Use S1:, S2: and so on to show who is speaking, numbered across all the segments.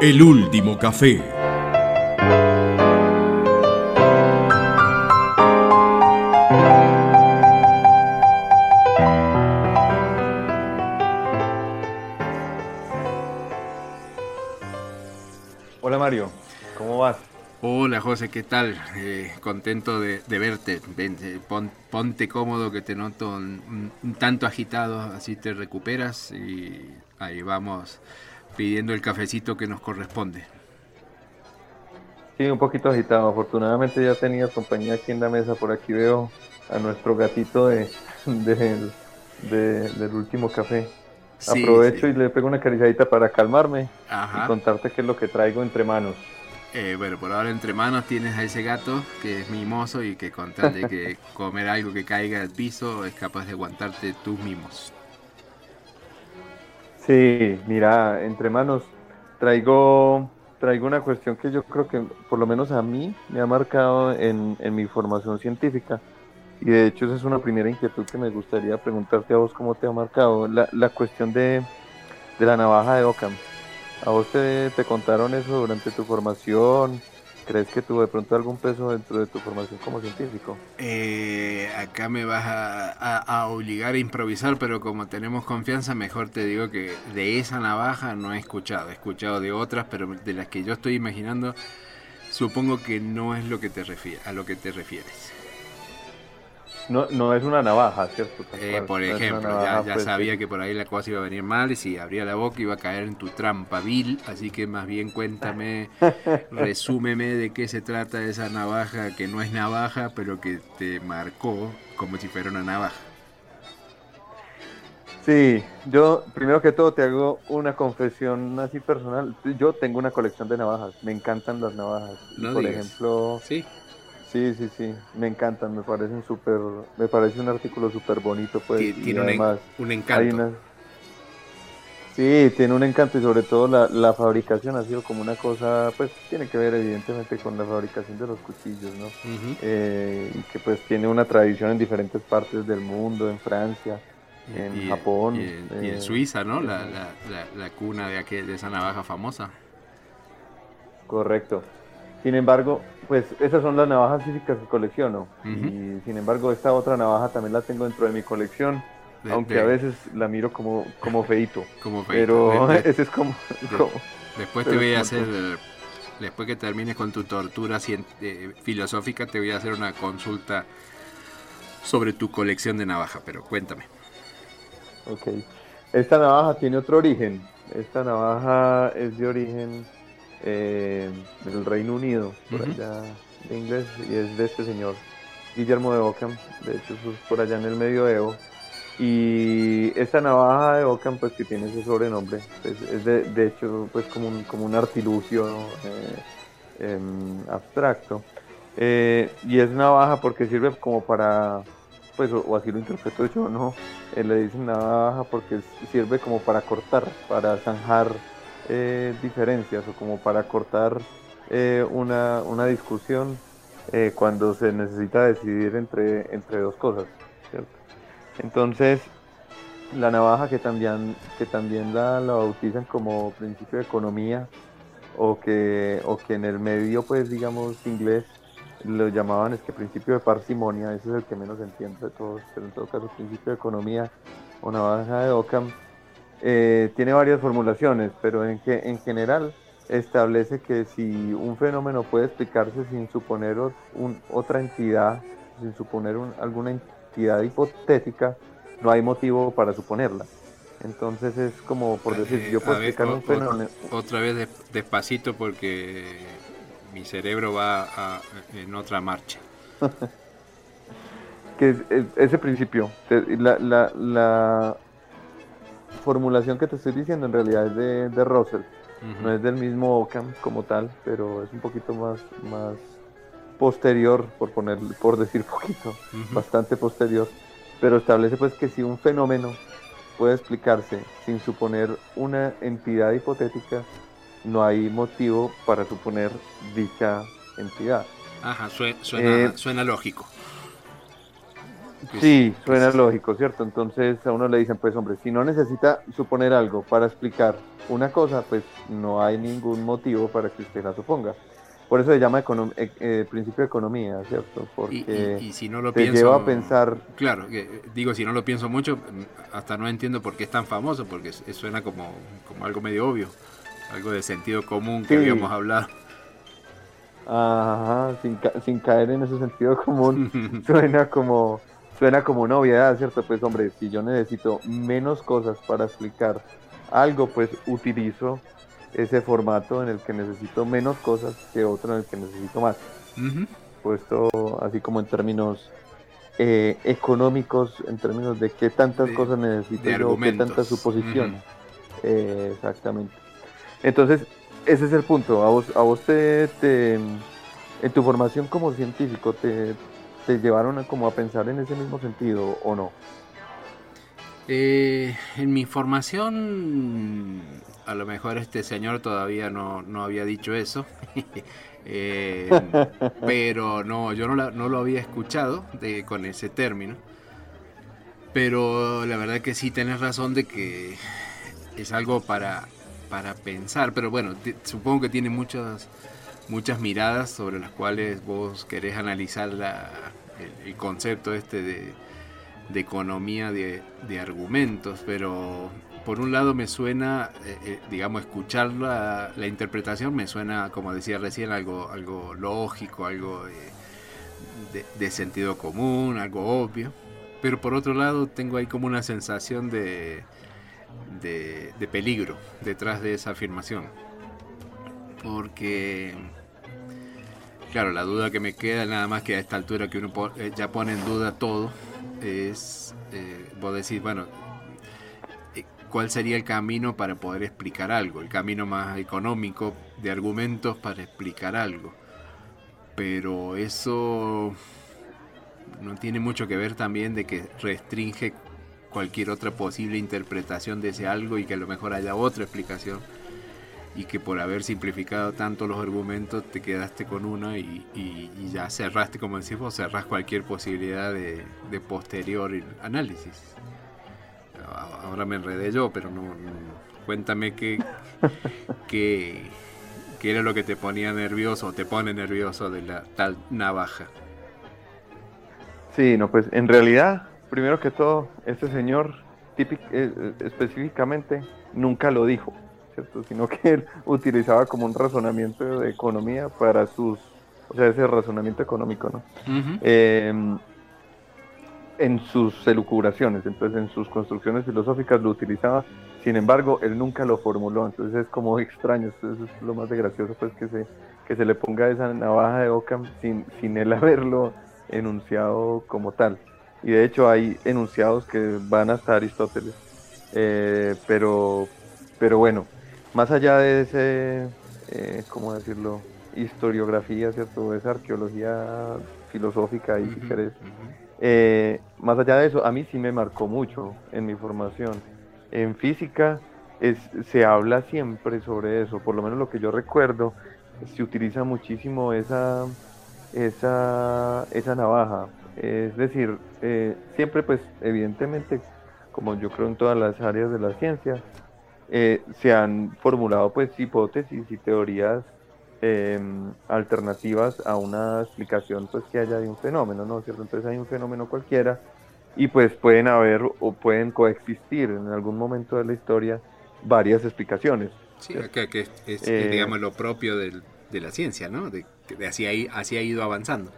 S1: El último café.
S2: Hola Mario, ¿cómo vas?
S3: Hola José, ¿qué tal? Eh, contento de, verte. Eh, ponte cómodo que te noto un, tanto agitado, así te recuperas y ahí vamos pidiendo el cafecito que nos corresponde.
S2: Sí, un poquito agitado. Afortunadamente ya tenía compañía aquí en la mesa. Por aquí veo a nuestro gatito de, del último café. Aprovecho y le pego una cariciadita para calmarme y contarte qué es lo que traigo entre manos.
S3: Eh, bueno, por ahora entre manos tienes a ese gato que es mimoso y que con de que comer algo que caiga al piso es capaz de aguantarte tus mimos.
S2: Sí, mira, entre manos traigo, traigo una cuestión que yo creo que por lo menos a mí me ha marcado en, mi formación científica. Y de hecho esa es una primera inquietud que me gustaría preguntarte a vos cómo te ha marcado. La, la cuestión de, de la navaja de Ockham. ¿A vos te, te contaron eso durante tu formación? ¿Crees que tuvo de pronto algún peso dentro de tu formación como científico?
S3: Eh, acá me vas a, obligar a improvisar, pero como tenemos confianza, mejor te digo que de esa navaja no he escuchado. He escuchado de otras, pero de las que yo estoy imaginando, supongo que no es lo que te a lo que te refieres.
S2: No, no es una navaja, ¿cierto?
S3: Eh, por ejemplo, ya, pues, sabía que por ahí la cosa iba a venir mal y si abría la boca iba a caer en tu trampa vil, así que más bien cuéntame, resúmeme de qué se trata esa navaja que no es navaja, pero que te marcó como si fuera una navaja.
S2: Sí, yo primero que todo te hago una confesión así personal. Yo tengo una colección de navajas, me encantan las navajas. por ejemplo,
S3: sí
S2: Sí, sí, sí, me encantan, me parecen súper, me parece un artículo súper bonito, pues.
S3: Tiene además, un, encanto.
S2: Sí, tiene un encanto y sobre todo la, la, fabricación ha sido como una cosa, pues tiene que ver evidentemente con la fabricación de los cuchillos, ¿no? Eh, y que pues tiene una tradición en diferentes partes del mundo, en Francia, en Japón.
S3: Y, en eh, Suiza, ¿no? La, la, la, cuna de, aquel, de esa navaja famosa.
S2: Correcto. Sin embargo, pues esas son las navajas físicas que colecciono. Y sin embargo, esta otra navaja también la tengo dentro de mi colección. aunque a veces la miro como, como feito.
S3: Como
S2: Pero ese es como...
S3: después te voy a hacer... Después que termines con tu tortura eh, filosófica, te voy a hacer una consulta sobre tu colección de navaja, pero cuéntame.
S2: Ok. Esta navaja tiene otro origen. Esta navaja es de origen eh, del Reino Unido, por allá de inglés, y es de este señor Guillermo de Ockham, de hecho es por allá en el medioevo. Y esta navaja de Ockham, pues que tiene ese sobrenombre, pues, es de, de, hecho pues como un, como un artilugio eh, em, abstracto. Eh, y es navaja porque sirve como para, pues, o, así lo interpreto yo, ¿no? Eh, le dicen navaja porque sirve como para cortar, para zanjar eh, diferencias o como para cortar eh, una, una, discusión eh, cuando se necesita decidir entre, entre dos cosas. Entonces, la navaja que también, que también la, la, bautizan como principio de economía o que, o que en el medio, pues digamos, inglés lo llamaban es que principio de parsimonia, ese es el que menos entiendo de todos, pero en todo caso principio de economía o navaja de Ockham eh, tiene varias formulaciones, pero en, que, en general establece que si un fenómeno puede explicarse sin suponer otra entidad, sin suponer alguna entidad hipotética, no hay motivo para suponerla. Entonces es como por eh, decir, yo puedo explicar un fenómeno.
S3: Otra vez despacito porque mi cerebro va en otra marcha.
S2: que ese principio, la, la formulación que te estoy diciendo en realidad es de, de Russell. No es del mismo Ockham como tal, pero es un poquito más, más posterior, por poner, por decir poquito, bastante posterior. Pero establece pues que si un fenómeno puede explicarse sin suponer una entidad hipotética, no hay motivo para suponer dicha entidad.
S3: Ajá, suena, suena, eh, suena lógico.
S2: Sí, suena lógico, ¿cierto? Entonces a uno le dicen, pues hombre, si no necesita suponer algo para explicar una cosa, pues no hay ningún motivo para que usted la suponga. Por eso se llama eh, eh, principio de economía, ¿cierto?
S3: Porque y, si no lo te lleva a pensar... Claro, digo, si no lo pienso mucho, hasta no entiendo por qué es tan famoso, porque suena como, como algo medio obvio, algo de sentido común que habíamos hablado.
S2: Ajá, sin, sin caer en ese sentido común, suena como suena como novedad, ¿cierto? Pues hombre, si yo necesito menos cosas para explicar algo, pues utilizo ese formato en el que necesito menos cosas que otro en el que necesito más. Puesto así como en términos eh, económicos, en términos de qué tantas cosas necesito yo, qué tantas suposiciones. Eh, exactamente. Entonces, ese es el punto. A vos, a vos te, en tu formación como científico, te, te llevaron a, como a pensar en ese mismo sentido o no?
S3: Eh, en mi formación, a lo mejor este señor todavía no, había dicho eso, eh, pero no, yo no, no, lo había escuchado con ese término. Pero la verdad que sí tenés razón de que es algo para, para pensar, pero bueno, supongo que tiene muchas muchas miradas sobre las cuales vos querés analizar la, el, concepto este de, economía de, argumentos, pero por un lado me suena, eh, eh, digamos, escuchar la, interpretación me suena, como decía recién, algo, algo lógico, algo de, sentido común, algo obvio, pero por otro lado tengo ahí como una sensación de, de peligro detrás de esa afirmación, porque Claro, la duda que me queda, nada más que a esta altura que uno eh, ya pone en duda todo, es, eh, vos decís, bueno, eh, ¿cuál sería el camino para poder explicar algo? El camino más económico de argumentos para explicar algo. Pero eso no tiene mucho que ver también de que restringe cualquier otra posible interpretación de ese algo y que a lo mejor haya otra explicación y que por haber simplificado tanto los argumentos te quedaste con una y, ya cerraste, como decís vos, cerrás cualquier posibilidad de, posterior análisis. Ahora me enredé yo, pero no, cuéntame qué, qué, qué, era lo que te ponía nervioso o te pone nervioso de la tal navaja.
S2: Sí, no, pues en realidad, primero que todo, este señor típico, eh, específicamente nunca lo dijo sino que él utilizaba como un razonamiento de economía para sus, o sea, ese razonamiento económico, ¿no? Em, en sus elucubraciones, entonces en sus construcciones filosóficas lo utilizaba, sin embargo, él nunca lo formuló, entonces es como extraño, eso es lo más de gracioso, pues que se, que se le ponga esa navaja de Ockham sin, sin él haberlo enunciado como tal. Y de hecho hay enunciados que van hasta Aristóteles, eh, pero, pero bueno, más allá de ese, eh, ¿cómo decirlo? Historiografía, ¿cierto? Esa arqueología filosófica y si querés. Eh, más allá de eso, a mí sí me marcó mucho en mi formación. En física es, se habla siempre sobre eso, por lo menos lo que yo recuerdo, se utiliza muchísimo esa, esa, esa navaja. Es decir, eh, siempre pues evidentemente, como yo creo en todas las áreas de la ciencia, eh, se han formulado pues hipótesis y teorías em, alternativas a una explicación pues que haya de un fenómeno, ¿no cierto? Entonces hay un fenómeno cualquiera y pues pueden haber o pueden coexistir en algún momento de la historia varias explicaciones.
S3: Sí, que, es, eh, digamos lo propio de la ciencia, ¿no? De, así, ha, así ha ido avanzando.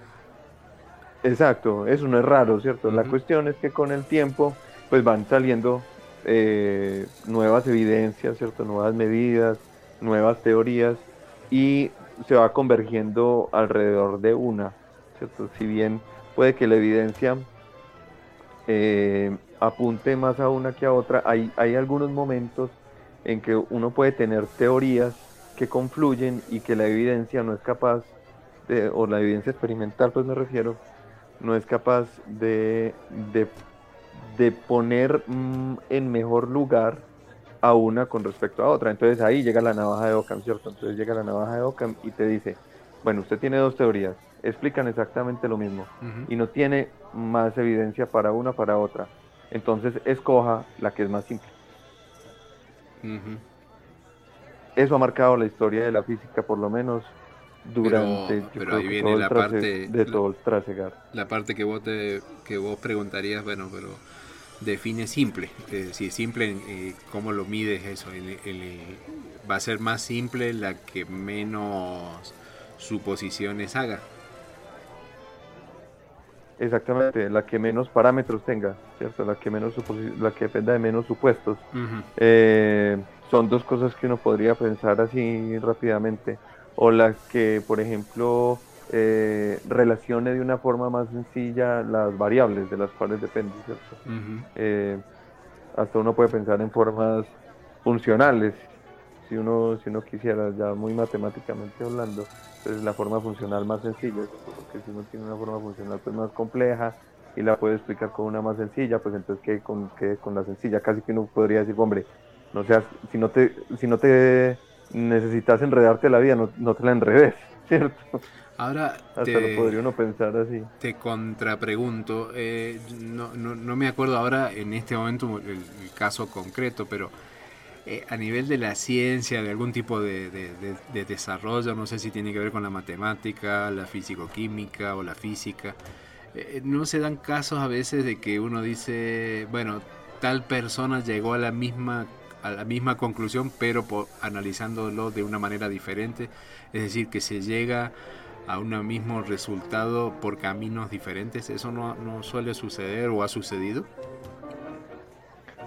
S2: Exacto, eso no es raro, ¿cierto? La cuestión es que con el tiempo pues van saliendo eh, nuevas evidencias, ¿cierto? nuevas medidas, nuevas teorías y se va convergiendo alrededor de una. ¿cierto? Si bien puede que la evidencia eh, apunte más a una que a otra, hay, hay algunos momentos en que uno puede tener teorías que confluyen y que la evidencia no es capaz de, o la evidencia experimental pues me refiero, no es capaz de, de de poner mm, en mejor lugar a una con respecto a otra. Entonces ahí llega la navaja de Ockham, ¿cierto? Entonces llega la navaja de Ockham y te dice, bueno, usted tiene dos teorías, explican exactamente lo mismo y no tiene más evidencia para una para otra. Entonces escoja la que es más simple. Eso ha marcado la historia de la física, por lo menos durante
S3: pero, ahí viene la parte
S2: de todo el trasegar.
S3: La parte que vos te, que vos preguntarías, bueno, pero define simple. si es simple, eh, ¿cómo lo mides eso? va a ser más simple la que menos suposiciones haga.
S2: Exactamente, la que menos parámetros tenga, ¿cierto? La que menos la que dependa de menos supuestos. Eh, son dos cosas que uno podría pensar así rápidamente. O la que, por ejemplo, eh, relacione de una forma más sencilla las variables de las cuales depende, ¿cierto? Eh, hasta uno puede pensar en formas funcionales, si uno, si uno quisiera, ya muy matemáticamente hablando, pues la forma funcional más sencilla, porque si uno tiene una forma funcional pues más compleja y la puede explicar con una más sencilla, pues entonces que con, que con la sencilla, casi que uno podría decir, hombre, no seas, si no te, si no te necesitas enredarte la vida, no, no te la enredes, ¿cierto?
S3: Ahora
S2: Hasta lo podría uno pensar así.
S3: Te contrapregunto, eh, no, no, no, me acuerdo ahora en este momento el caso concreto, pero eh, a nivel de la ciencia, de algún tipo de, desarrollo, no sé si tiene que ver con la matemática, la físico-química o la física, eh, no se dan casos a veces de que uno dice, bueno, tal persona llegó a la misma a la misma conclusión, pero por, analizándolo de una manera diferente, es decir, que se llega a un mismo resultado por caminos diferentes. ¿Eso no, no suele suceder o ha sucedido?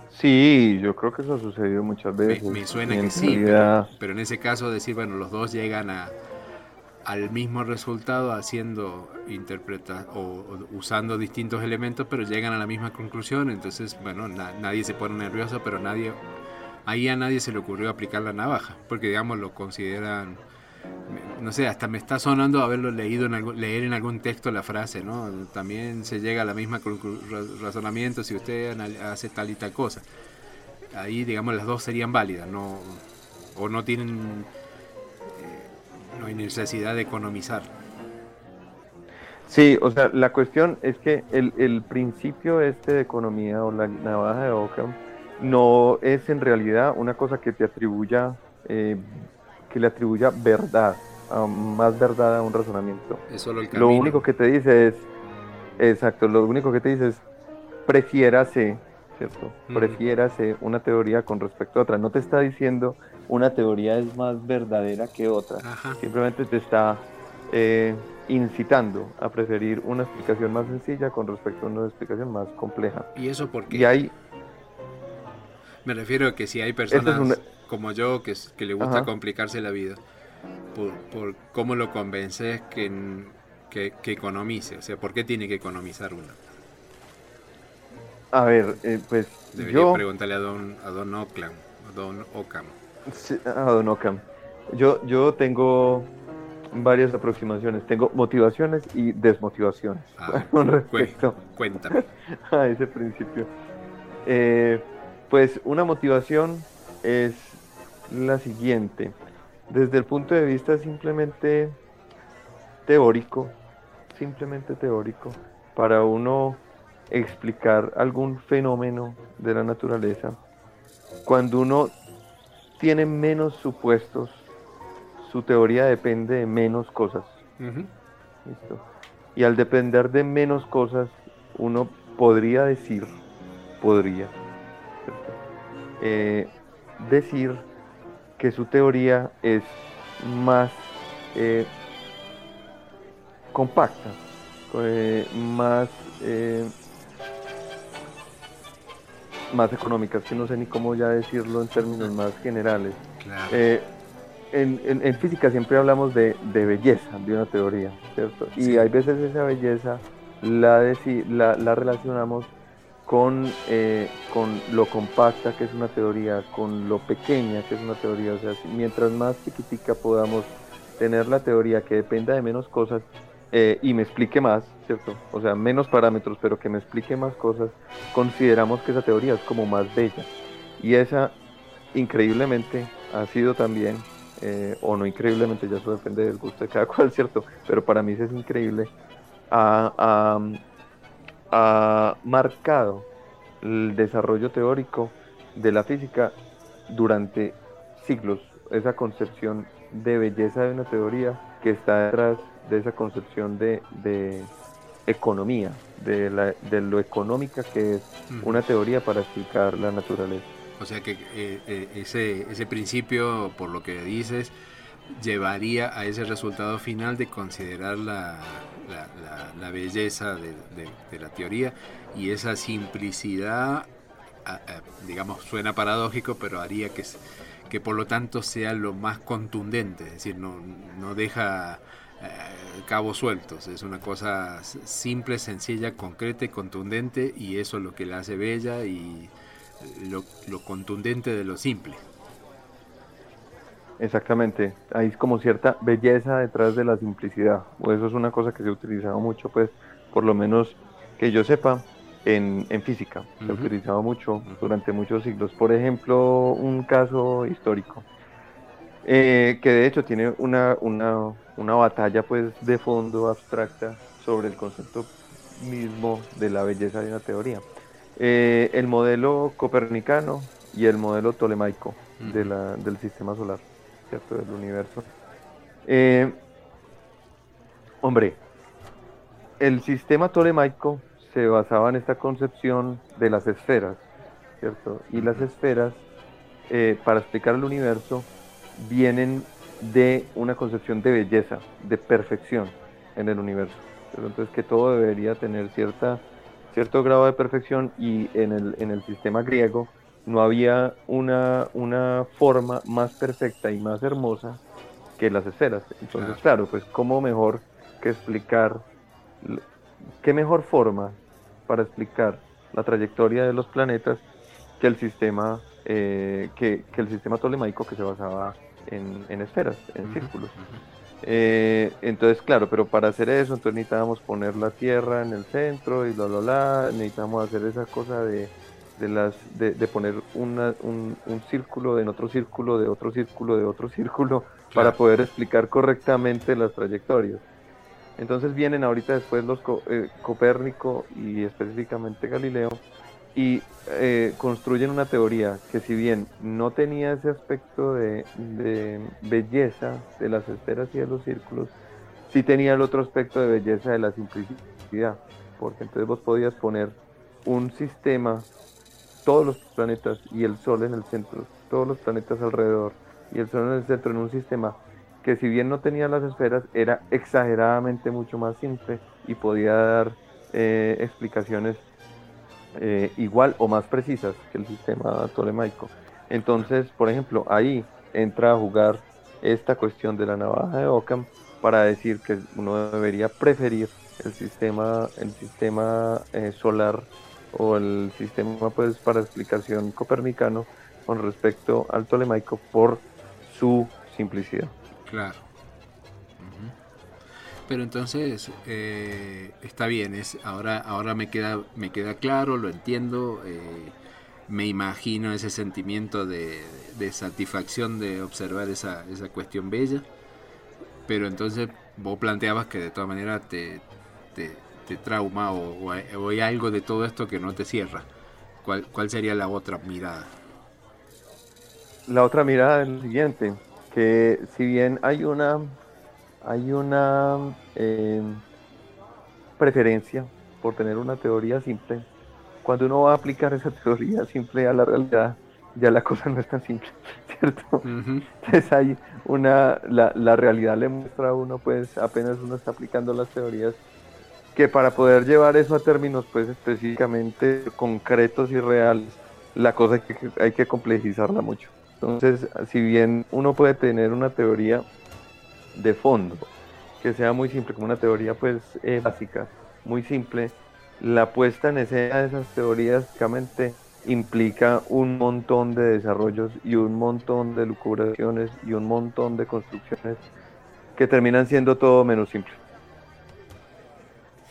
S2: Sí, yo creo que eso ha sucedido muchas veces.
S3: Me, suena que sí, pero, en ese caso decir, bueno, los dos llegan a, al mismo resultado haciendo interpreta o, usando distintos elementos, pero llegan a la misma conclusión. Entonces, bueno, nadie se pone nervioso, pero nadie ahí a nadie se le ocurrió aplicar la navaja, porque digamos lo consideran no sé, hasta me está sonando haberlo leído en leer en algún texto la frase, ¿no? También se llega a la misma razonamiento si usted hace tal y tal cosa. Ahí, digamos, las dos serían válidas, no o no tienen eh, no hay necesidad de economizar.
S2: Sí, o sea, la cuestión es que el, el principio este de economía o la navaja de Ockham no es en realidad una cosa que te atribuya eh, que le atribuya verdad, más verdad a un razonamiento. lo, único que te dice es, exacto, lo único que te dice es, prefiérase, ¿cierto? Prefiérase una teoría con respecto a otra. No te está diciendo una teoría es más verdadera que otra. Simplemente te está eh, incitando a preferir una explicación más sencilla con respecto a una explicación más compleja.
S3: ¿Y eso por qué?
S2: Y hay...
S3: Me refiero a que si hay personas como yo, que, que le gusta complicarse la vida, por, cómo lo convences que, que, economice, o sea, ¿por qué tiene que economizar uno?
S2: A ver, eh, pues
S3: Debería yo... preguntarle a Don, a Don Ockham, a Don Ockham.
S2: a Don Ockham. Yo, yo tengo varias aproximaciones. Tengo motivaciones y desmotivaciones
S3: ah, con respecto cuéntame.
S2: a ese principio. Eh, pues una motivación es la siguiente. Desde el punto de vista simplemente teórico, simplemente teórico, para uno explicar algún fenómeno de la naturaleza, cuando uno tiene menos supuestos, su teoría depende de menos cosas. Y al depender de menos cosas, uno podría decir, podría eh, decir que su teoría es más eh, compacta, eh, más, más económica, que no sé ni cómo ya decirlo en términos más generales. En, física siempre hablamos de, belleza de una teoría, ¿cierto? Y hay veces esa belleza la, la, la relacionamos con, eh, con lo compacta que es una teoría, con lo pequeña que es una teoría. O sea, mientras más chiquitica podamos tener la teoría que dependa de menos cosas eh, y me explique más, ¿cierto? O sea, menos parámetros, pero que me explique más cosas, consideramos que esa teoría es como más bella. Y esa, increíblemente, ha sido también eh, o no increíblemente, ya eso depende del gusto de cada cual, ¿cierto? Pero para mí es increíble, ha, ha marcado el desarrollo teórico de la física durante siglos, esa concepción de belleza de una teoría que está detrás de esa concepción de, economía, de, la, de, lo económica que es una teoría para explicar la naturaleza.
S3: O sea que eh, eh, ese, ese principio, por lo que dices, llevaría a ese resultado final de considerar la, la, belleza de, la teoría y esa simplicidad, digamos, suena paradójico, pero haría que, que por lo tanto sea lo más contundente, es decir, no, no deja eh, cabos sueltos, es una cosa simple, sencilla, concreta y contundente y eso es lo que la hace bella y lo contundente de lo simple.
S2: Exactamente, hay como cierta belleza detrás de la simplicidad, o eso es una cosa que se ha utilizado mucho, pues, por lo menos que yo sepa, en, física, se ha utilizado mucho durante muchos siglos. Por ejemplo, un caso histórico, eh, que de hecho tiene una, una, una batalla pues de fondo abstracta sobre el concepto mismo de la belleza de una teoría. Eh, el modelo copernicano y el modelo tolemaico de la, del sistema solar del universo. Eh, hombre, el sistema tolemaico se basaba en esta concepción de las esferas, ¿cierto? Y las esferas, eh, para explicar el universo, vienen de una concepción de belleza, de perfección en el universo. Entonces que todo debería tener cierta, cierto grado de perfección y en el, en el sistema griego no había una, una forma más perfecta y más hermosa que las esferas. Entonces, claro, pues cómo mejor que explicar, qué mejor forma para explicar la trayectoria de los planetas que el sistema, eh, que, el sistema tolemaico que se basaba en, esferas, en círculos. Eh, entonces, claro, pero para hacer eso, entonces necesitábamos poner la Tierra en el centro y bla, bla, bla, necesitamos hacer esa cosa de de, las, de, poner una, un, un, círculo en otro círculo, de otro círculo, de otro círculo, para poder explicar correctamente las trayectorias. Entonces vienen ahorita después los eh, Copérnico y específicamente Galileo y eh, construyen una teoría que si bien no tenía ese aspecto de, de, belleza de las esferas y de los círculos, sí tenía el otro aspecto de belleza de la simplicidad, porque entonces vos podías poner un sistema todos los planetas y el Sol en el centro, todos los planetas alrededor y el Sol en el centro en un sistema que si bien no tenía las esferas era exageradamente mucho más simple y podía dar eh, explicaciones eh, igual o más precisas que el sistema tolemaico. Entonces, por ejemplo, ahí entra a jugar esta cuestión de la navaja de Ockham para decir que uno debería preferir el sistema, el sistema eh, solar o el sistema pues para explicación copernicano con respecto al tolemaico por su simplicidad.
S3: Claro. Pero entonces eh, está bien, es ahora ahora me queda me queda claro, lo entiendo, eh, me imagino ese sentimiento de, satisfacción de observar esa, esa cuestión bella. Pero entonces vos planteabas que de todas maneras te, te trauma o, hay algo de todo esto que no te cierra? ¿Cuál, ¿Cuál sería la otra mirada?
S2: La otra mirada es la siguiente, que si bien hay una, hay una em, preferencia por tener una teoría simple, cuando uno va a aplicar esa teoría simple a la realidad, ya la cosa no es tan simple, ¿cierto? Entonces hay una, la, la realidad le muestra a uno, pues apenas uno está aplicando las teorías, que para poder llevar eso a términos pues específicamente concretos y reales, la cosa hay que, hay que complejizarla mucho. Entonces, si bien uno puede tener una teoría de fondo, que sea muy simple, como una teoría pues eh, básica, muy simple, la puesta en escena de esas teorías básicamente implica un montón de desarrollos y un montón de lucubraciones y un montón de construcciones que terminan siendo todo menos simples.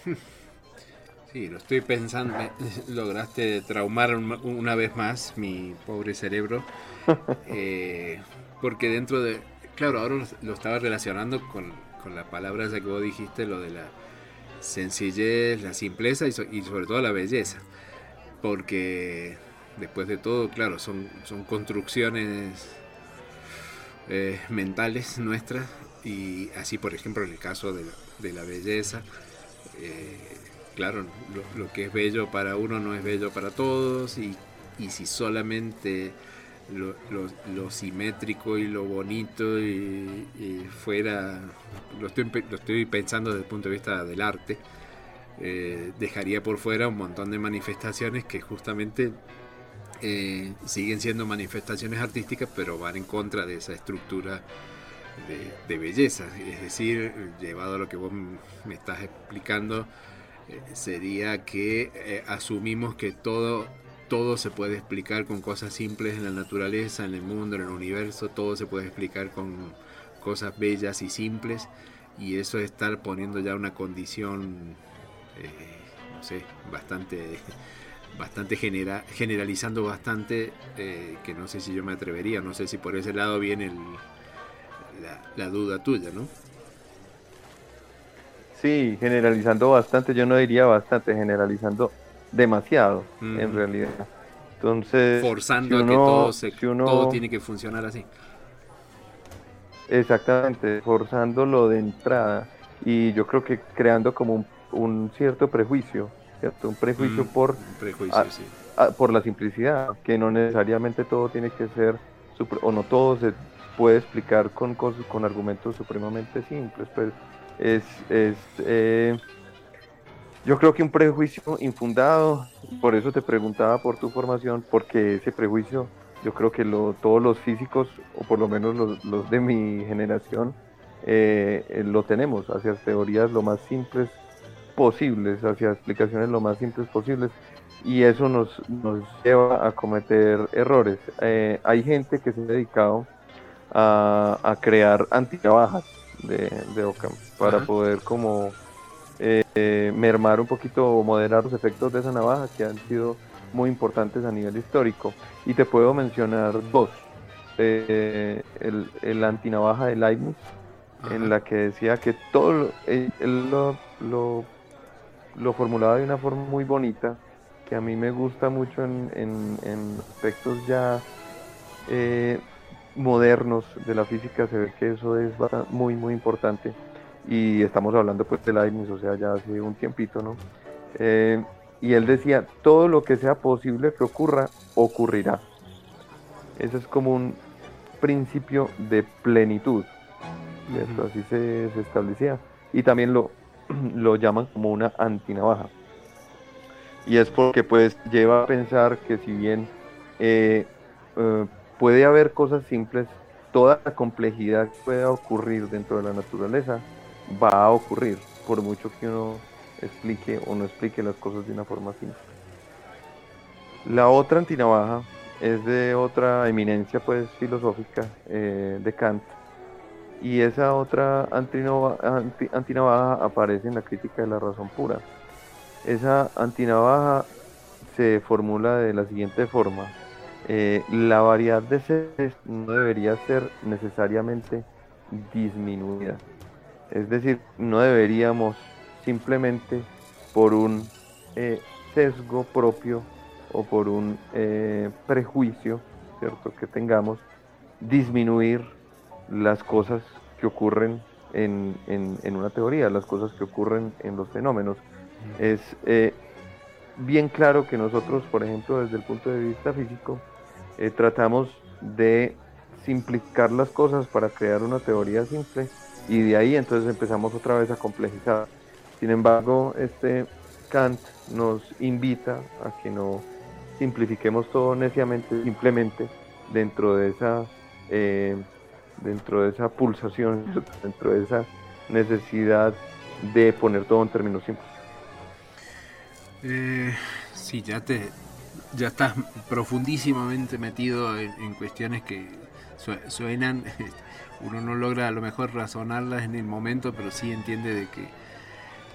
S3: Sí, lo estoy pensando. Lograste traumar una vez más mi pobre cerebro. Eh, porque dentro de. Claro, ahora lo estaba relacionando con, la palabra ya que vos dijiste, lo de la sencillez, la simpleza y, sobre todo la belleza. Porque después de todo, claro, son, son construcciones eh, mentales nuestras y así por ejemplo en el caso de la, belleza, eh, claro, lo, que es bello para uno no es bello para todos y, y si solamente lo, simétrico y lo bonito y, fuera, lo estoy, lo estoy, pensando desde el punto de vista del arte, eh, dejaría por fuera un montón de manifestaciones que justamente eh, siguen siendo manifestaciones artísticas, pero van en contra de esa estructura de, belleza. Es decir, llevado a lo que vos me estás explicando, eh, sería que asumimos que todo todo se puede explicar con cosas simples en la naturaleza, en el mundo, en el universo, todo se puede explicar con cosas bellas y simples y eso es estar poniendo ya una condición, eh, no sé, bastante, bastante genera, generalizando bastante, eh, que no sé si yo me atrevería, no sé si por ese lado viene la, duda tuya, ¿no?
S2: Sí, generalizando bastante, yo no diría bastante, generalizando demasiado, en realidad. Entonces,
S3: forzando a que todo, se, todo tiene que funcionar así.
S2: Exactamente, forzándolo de entrada y yo creo que creando como un, cierto prejuicio, ¿cierto? Un prejuicio por, por la simplicidad, que no necesariamente todo tiene que ser, o no todo se puede explicar con, cosas, con argumentos supremamente simples, pero es, es eh, yo creo que un prejuicio infundado, por eso te preguntaba por tu formación, porque ese prejuicio, yo creo que lo, todos los físicos, o por lo menos los, de mi generación, eh, eh, lo tenemos hacia teorías lo más simples posibles, hacia explicaciones lo más simples posibles, y eso nos, nos lleva a cometer errores. Hay gente que se ha dedicado a, crear antibajas de, de Ockham para poder como eh, mermar un poquito o moderar los efectos de esa navaja que han sido muy importantes a nivel histórico. Y te puedo mencionar dos. Eh, el, el antinavaja de Leibniz, en la que decía que todo eh, él, lo, lo, formulaba de una forma muy bonita, que a mí me gusta mucho en, en, aspectos ya modernos de la física, se ve que eso es muy, muy importante y estamos hablando pues de Leibniz, o sea, ya hace un tiempito, ¿no? Eh, y él decía, todo lo que sea posible que ocurra, ocurrirá. Ese es como un principio de plenitud, Así se, establecía. Y también lo, lo llaman como una antinavaja. Y es porque pues lleva a pensar que si bien eh, eh, puede haber cosas simples, toda la complejidad que pueda ocurrir dentro de la naturaleza va a ocurrir, por mucho que uno explique o no explique las cosas de una forma simple. La otra antinavaja es de otra eminencia pues filosófica eh, de Kant y esa otra antinavaja, aparece en la crítica de la razón pura. Esa antinavaja se formula de la siguiente forma. Eh, la variedad de seres no debería ser necesariamente disminuida. Es decir, no deberíamos simplemente por un eh, sesgo propio o por un eh, prejuicio, ¿cierto?, que tengamos, disminuir las cosas que ocurren en, una teoría, las cosas que ocurren en los fenómenos. Es eh, bien claro que nosotros, por ejemplo, desde el punto de vista físico, tratamos de simplificar las cosas para crear una teoría simple y de ahí entonces empezamos otra vez a complejizar. Sin embargo, este Kant nos invita a que no simplifiquemos todo neciamente, simplemente dentro de esa eh, dentro de esa pulsación, dentro de esa necesidad de poner todo en términos simples.
S3: Eh, sí, ya te ya estás profundísimamente metido en, cuestiones que suenan uno no logra a lo mejor razonarlas en el momento, pero sí entiende de que,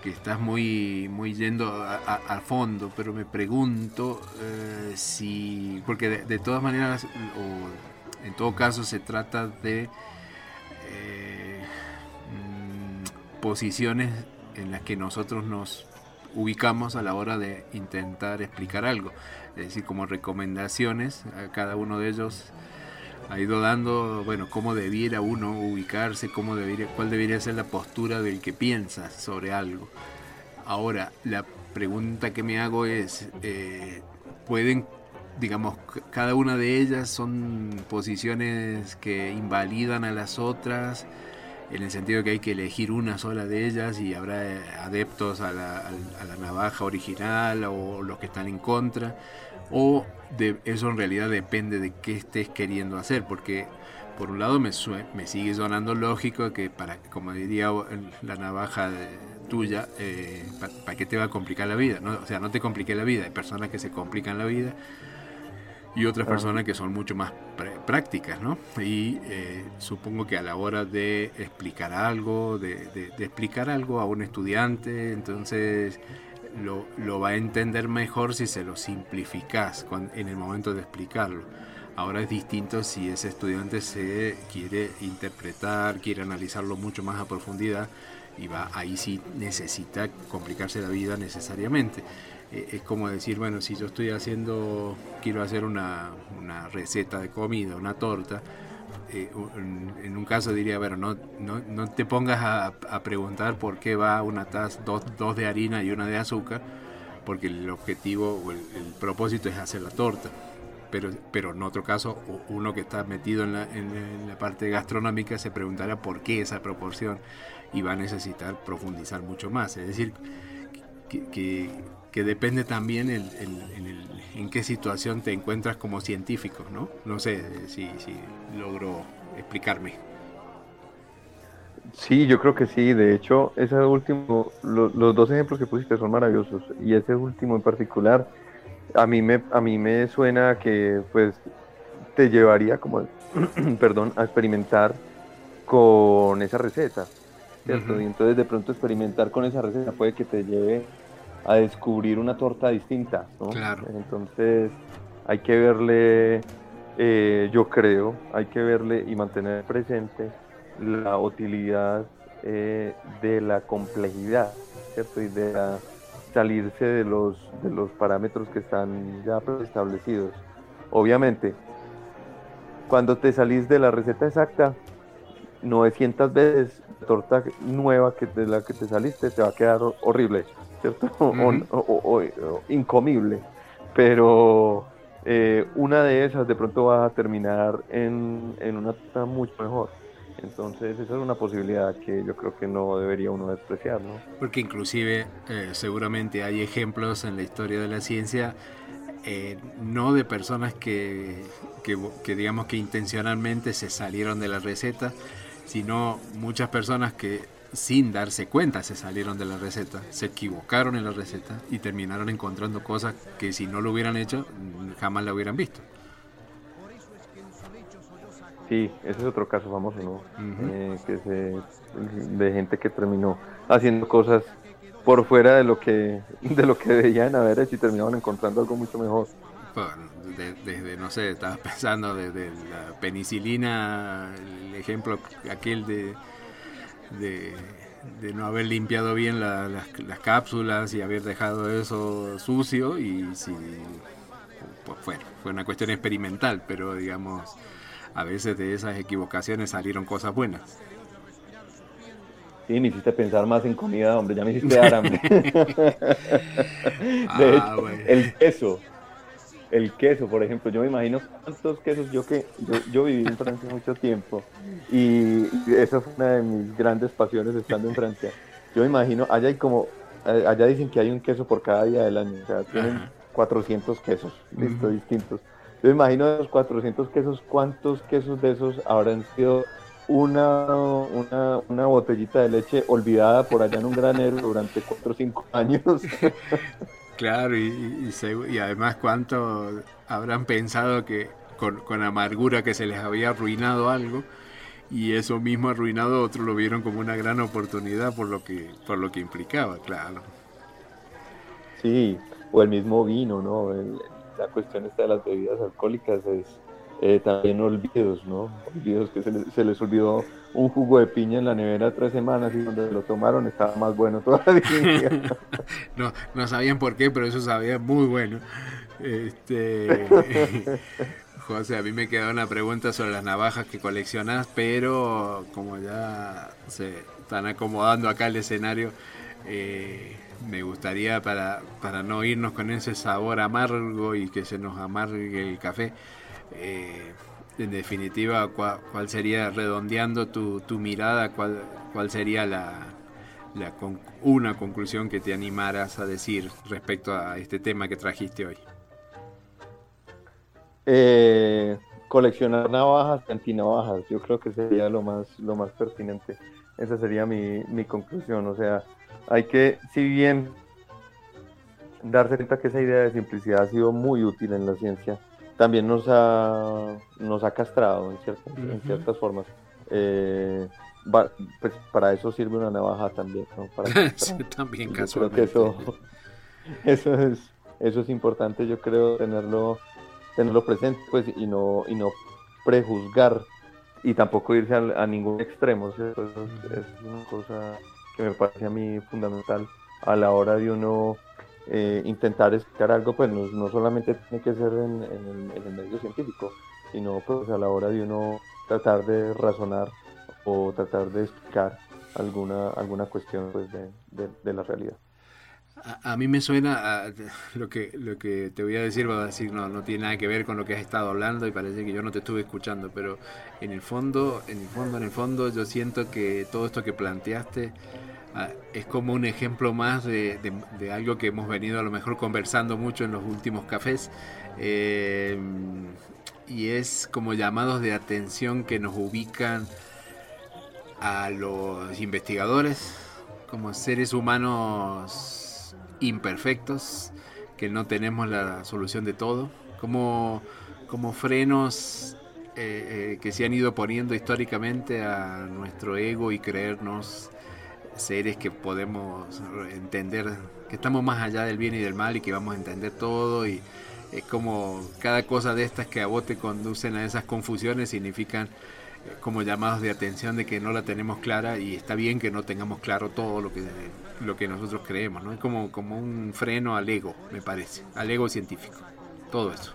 S3: estás muy, muy yendo al fondo. Pero me pregunto eh, si, porque de, todas maneras, o en todo caso se trata de eh, mm, posiciones en las que nosotros nos ubicamos a la hora de intentar explicar algo. Es decir, como recomendaciones a cada uno de ellos ha ido dando, bueno, cómo debiera uno ubicarse, cómo debería, cuál debería ser la postura del que piensa sobre algo. Ahora, la pregunta que me hago es, eh, ¿pueden, digamos, cada una de ellas son posiciones que invalidan a las otras? En el sentido que hay que elegir una sola de ellas y habrá adeptos a la, la navaja original o los que están en contra o de, eso en realidad depende de qué estés queriendo hacer, porque por un lado me, me sigue sonando lógico que para, como diría la navaja tuya, eh, ¿para qué te va a complicar la vida? ¿no? O sea, no te complique la vida, hay personas que se complican la vida y otras personas que son mucho más prácticas, ¿no? Y eh, supongo que a la hora de explicar algo, de, de explicar algo a un estudiante, entonces lo, va a entender mejor si se lo simplificas en el momento de explicarlo. Ahora es distinto si ese estudiante se quiere interpretar, quiere analizarlo mucho más a profundidad y va ahí sí necesita complicarse la vida necesariamente. Eh, es como decir, bueno, si yo estoy haciendo, quiero hacer una, una receta de comida, una torta, eh, en un caso diría, bueno, no, no, no te pongas a, preguntar por qué va una taza, dos, dos, de harina y una de azúcar, porque el objetivo o el, propósito es hacer la torta. Pero, pero en otro caso, uno que está metido en la, en la parte gastronómica se preguntará por qué esa proporción y va a necesitar profundizar mucho más. Es decir, que, que, que depende también el, en qué situación te encuentras como científico, ¿no? No sé si, si logro explicarme.
S2: Sí, yo creo que sí. De hecho, ese último, los dos ejemplos que pusiste son maravillosos y ese último en particular, a mí me, a mí me suena que, pues, te llevaría como, perdón, a experimentar con esa receta, ¿cierto? Y entonces de pronto experimentar con esa receta puede que te lleve a descubrir una torta distinta, ¿no?
S3: Claro.
S2: Entonces hay que verle, eh, yo creo, hay que verle y mantener presente la utilidad eh, de la complejidad, ¿cierto? Y de salirse de los, de los parámetros que están ya establecidos. Obviamente, cuando te salís de la receta exacta, 900 veces la torta nueva que de la que te saliste te va a quedar horrible. ¿cierto? o, incomible. Pero eh, una de esas de pronto va a terminar en, una cosa mucho mejor. Entonces esa es una posibilidad que yo creo que no debería uno despreciar, ¿no?
S3: Porque inclusive eh, seguramente hay ejemplos en la historia de la ciencia, eh, no de personas que, que, digamos que intencionalmente se salieron de la receta, sino muchas personas que sin darse cuenta se salieron de la receta, se equivocaron en la receta y terminaron encontrando cosas que si no lo hubieran hecho jamás la hubieran visto.
S2: Sí, ese es otro caso famoso, ¿no? Eh, que de gente que terminó haciendo cosas por fuera de lo que de lo que debían haber hecho y terminaron encontrando algo mucho mejor.
S3: desde, no sé, estabas pensando desde la penicilina, el ejemplo aquel de de, no haber limpiado bien las, cápsulas y haber dejado eso sucio y si pues fue, fue una cuestión experimental, pero digamos, a veces de esas equivocaciones salieron cosas buenas.
S2: Sí, me hiciste pensar más en comida, hombre, ya me hiciste dar hambre. Ah, el queso el queso, por ejemplo, yo me imagino cuántos quesos, yo que yo, viví en Francia mucho tiempo y esa fue una de mis grandes pasiones estando en Francia. Yo me imagino, allá hay como, eh, allá dicen que hay un queso por cada día del año, o sea, tienen 400 quesos, listo, distintos. Yo me imagino de los 400 quesos, ¿cuántos quesos de esos habrán sido una, una, una, botellita de leche olvidada por allá en un granero durante 4 o 5 años.
S3: Claro, y, y, además cuánto habrán pensado que con, con, amargura que se les había arruinado algo y eso mismo arruinado otros lo vieron como una gran oportunidad por lo que por lo que implicaba, claro.
S2: Sí, o el mismo vino, ¿no? La cuestión esta de las bebidas alcohólicas es Eh, también olvidos, ¿no? Olvidos que se les, olvidó un jugo de piña en la nevera tres semanas y cuando lo tomaron estaba más bueno todavía.
S3: no, no sabían por qué, pero eso sabía muy bueno. Este, José, a mí me queda una pregunta sobre las navajas que coleccionas, pero como ya se están acomodando acá el escenario, eh, me gustaría para, para no irnos con ese sabor amargo y que se nos amargue el café, eh, en definitiva, ¿cuál, sería, redondeando tu, tu mirada, cuál, cuál sería la, la una conclusión que te animaras a decir respecto a este tema que trajiste hoy?
S2: Eh, coleccionar navajas antinavajas, yo creo que sería lo más, lo más pertinente. Esa sería mi, mi conclusión. O sea, hay que, si bien darse cuenta que esa idea de simplicidad ha sido muy útil en la ciencia, también nos ha, nos ha castrado en, ciertas, en ciertas formas. Eh, pues para eso sirve una navaja también, Para,
S3: también
S2: creo que eso, eso es eso es importante, yo creo tenerlo tenerlo presente, pues y no y no prejuzgar y tampoco irse a, ningún extremo. Eso es, una cosa que me parece a mí fundamental a la hora de uno eh, intentar explicar algo, pues no, solamente tiene que ser en, el, medio científico, sino pues a la hora de uno tratar de razonar o tratar de explicar alguna, alguna cuestión pues, de, la realidad.
S3: A, mí me suena a, lo que lo que te voy a decir, va a decir no no tiene nada que ver con lo que has estado hablando y parece que yo no te estuve escuchando, pero en el fondo, en el fondo, en el fondo, yo siento que todo esto que planteaste Ah, es como un ejemplo más de, algo que hemos venido a lo mejor conversando mucho en los últimos cafés. Eh, y es como llamados de atención que nos ubican a los investigadores como seres humanos imperfectos, que no tenemos la solución de todo, como, como frenos eh, eh, que se han ido poniendo históricamente a nuestro ego y creernos seres que podemos entender, que estamos más allá del bien y del mal y que vamos a entender todo y es como cada cosa de estas que a vos conducen a esas confusiones significan como llamados de atención de que no la tenemos clara y está bien que no tengamos claro todo lo que lo que nosotros creemos, ¿no? Es como, como un freno al ego, me parece, al ego científico, todo eso.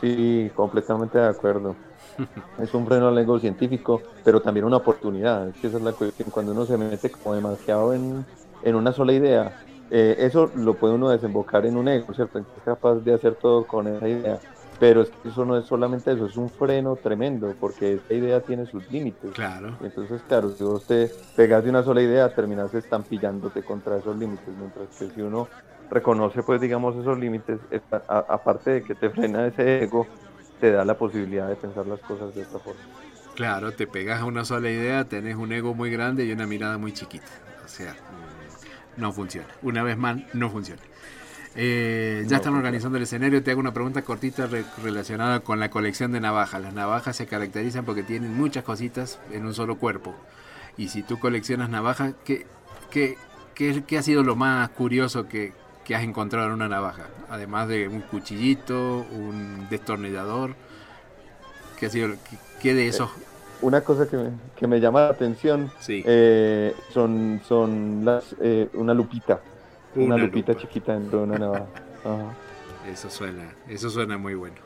S2: Sí, completamente de acuerdo. es un freno al ego científico, pero también una oportunidad. esa es la cuestión. Cuando uno se mete como demasiado en, en una sola idea, eh, eso lo puede uno desembocar en un ego, ¿cierto? Es capaz de hacer todo con esa idea. Pero es que eso no es solamente eso, es un freno tremendo, porque esa idea tiene sus límites.
S3: Claro.
S2: Entonces, claro, si vos te pegas de una sola idea, terminas estampillándote contra esos límites. Mientras que si uno reconoce, pues, digamos, esos límites, aparte de que te frena ese ego, te da la posibilidad de pensar las cosas de esta forma.
S3: Claro, te pegas a una sola idea, tenés un ego muy grande y una mirada muy chiquita. O sea, no funciona. Una vez más, no funciona. Eh, ya están organizando el escenario. Te hago una pregunta cortita relacionada con la colección de navajas. Las navajas se caracterizan porque tienen muchas cositas en un solo cuerpo. Y si tú coleccionas navajas, ¿qué, qué, qué ha sido lo más curioso que, que has encontrado en una navaja, además de un cuchillito, un destornillador. ¿Qué ha sido? ¿Qué de eso?
S2: Una cosa que me, que me llama la atención eh, son, son las, eh, una lupita. Una, lupita chiquita dentro de una navaja.
S3: Eso suena, eso suena muy bueno.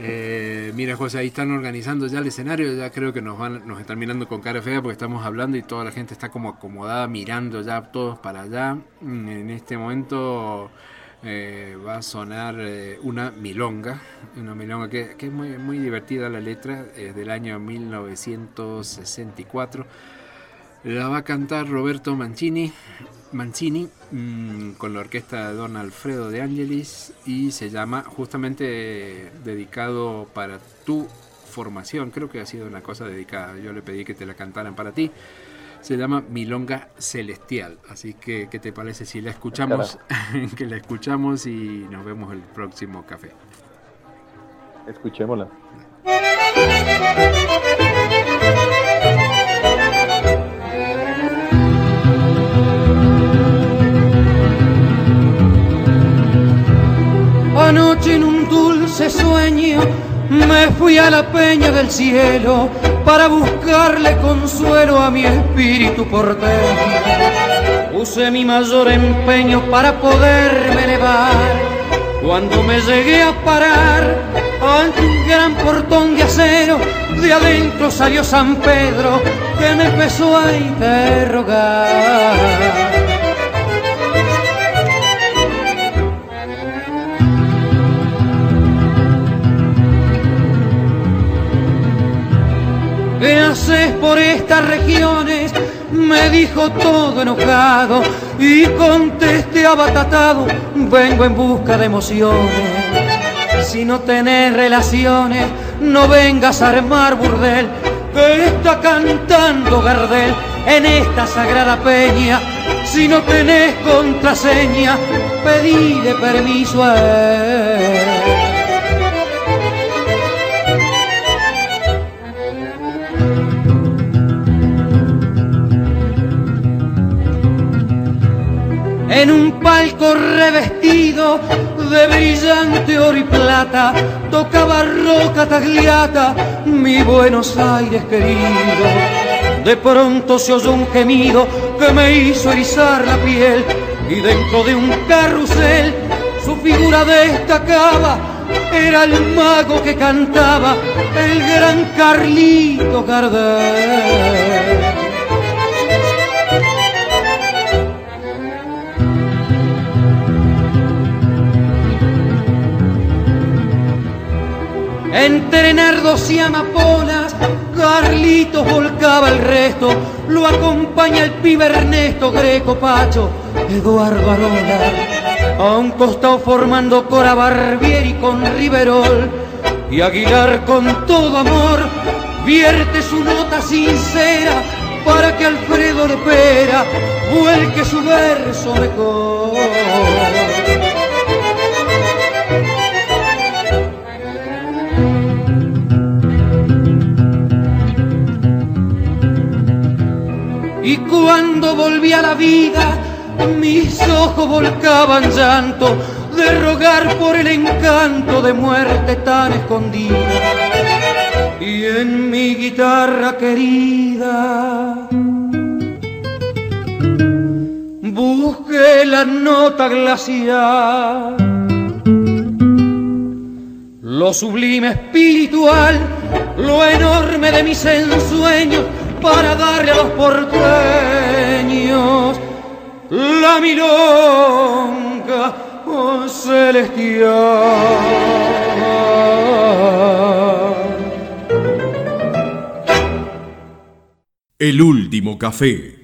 S3: Eh, mira, José, ahí están organizando ya el escenario. Ya creo que nos van, nos están mirando con cara fea porque estamos hablando y toda la gente está como acomodada mirando ya todos para allá. Mm, en este momento eh, va a sonar eh, una milonga, una milonga que, es muy, muy divertida la letra, es del año 1964. La va a cantar Roberto Mancini, Mancini mm, con la orquesta de Don Alfredo de Angelis y se llama justamente dedicado para tu formación, creo que ha sido una cosa dedicada, yo le pedí que te la cantaran para ti. Se llama Milonga Celestial, así que ¿qué te parece si la escuchamos? que la escuchamos y nos vemos el próximo café.
S2: Escuchémosla.
S1: dulce sueño me fui a la peña del cielo para buscarle consuelo a mi espíritu porteño. Puse mi mayor empeño para poderme elevar. Cuando me llegué a parar ante un gran portón de acero, de adentro salió San Pedro que me empezó a interrogar. ¿Qué haces por estas regiones? Me dijo todo enojado y contesté abatatado, vengo en busca de emociones. Si no tenés relaciones, no vengas a armar burdel, que está cantando Gardel en esta sagrada peña. Si no tenés contraseña, pedile permiso a él. En un palco revestido de brillante oro y plata, tocaba roca tagliata, mi Buenos Aires querido. De pronto se oyó un gemido que me hizo erizar la piel y dentro de un carrusel su figura destacaba. Era el mago que cantaba, el gran Carlito Gardel. Entre nardos y amapolas, Carlitos volcaba el resto, lo acompaña el pibe Ernesto Greco Pacho, Eduardo Arola, a un costado formando Cora Barbieri con Riverol, y Aguilar con todo amor vierte su nota sincera para que Alfredo le pera vuelque su verso mejor. Y cuando volví a la vida, mis ojos volcaban llanto de rogar por el encanto de muerte tan escondida. Y en mi guitarra querida busqué la nota glacial, lo sublime espiritual, lo enorme de mis ensueños para darle a los porteños la milonga celestial.
S4: El último café.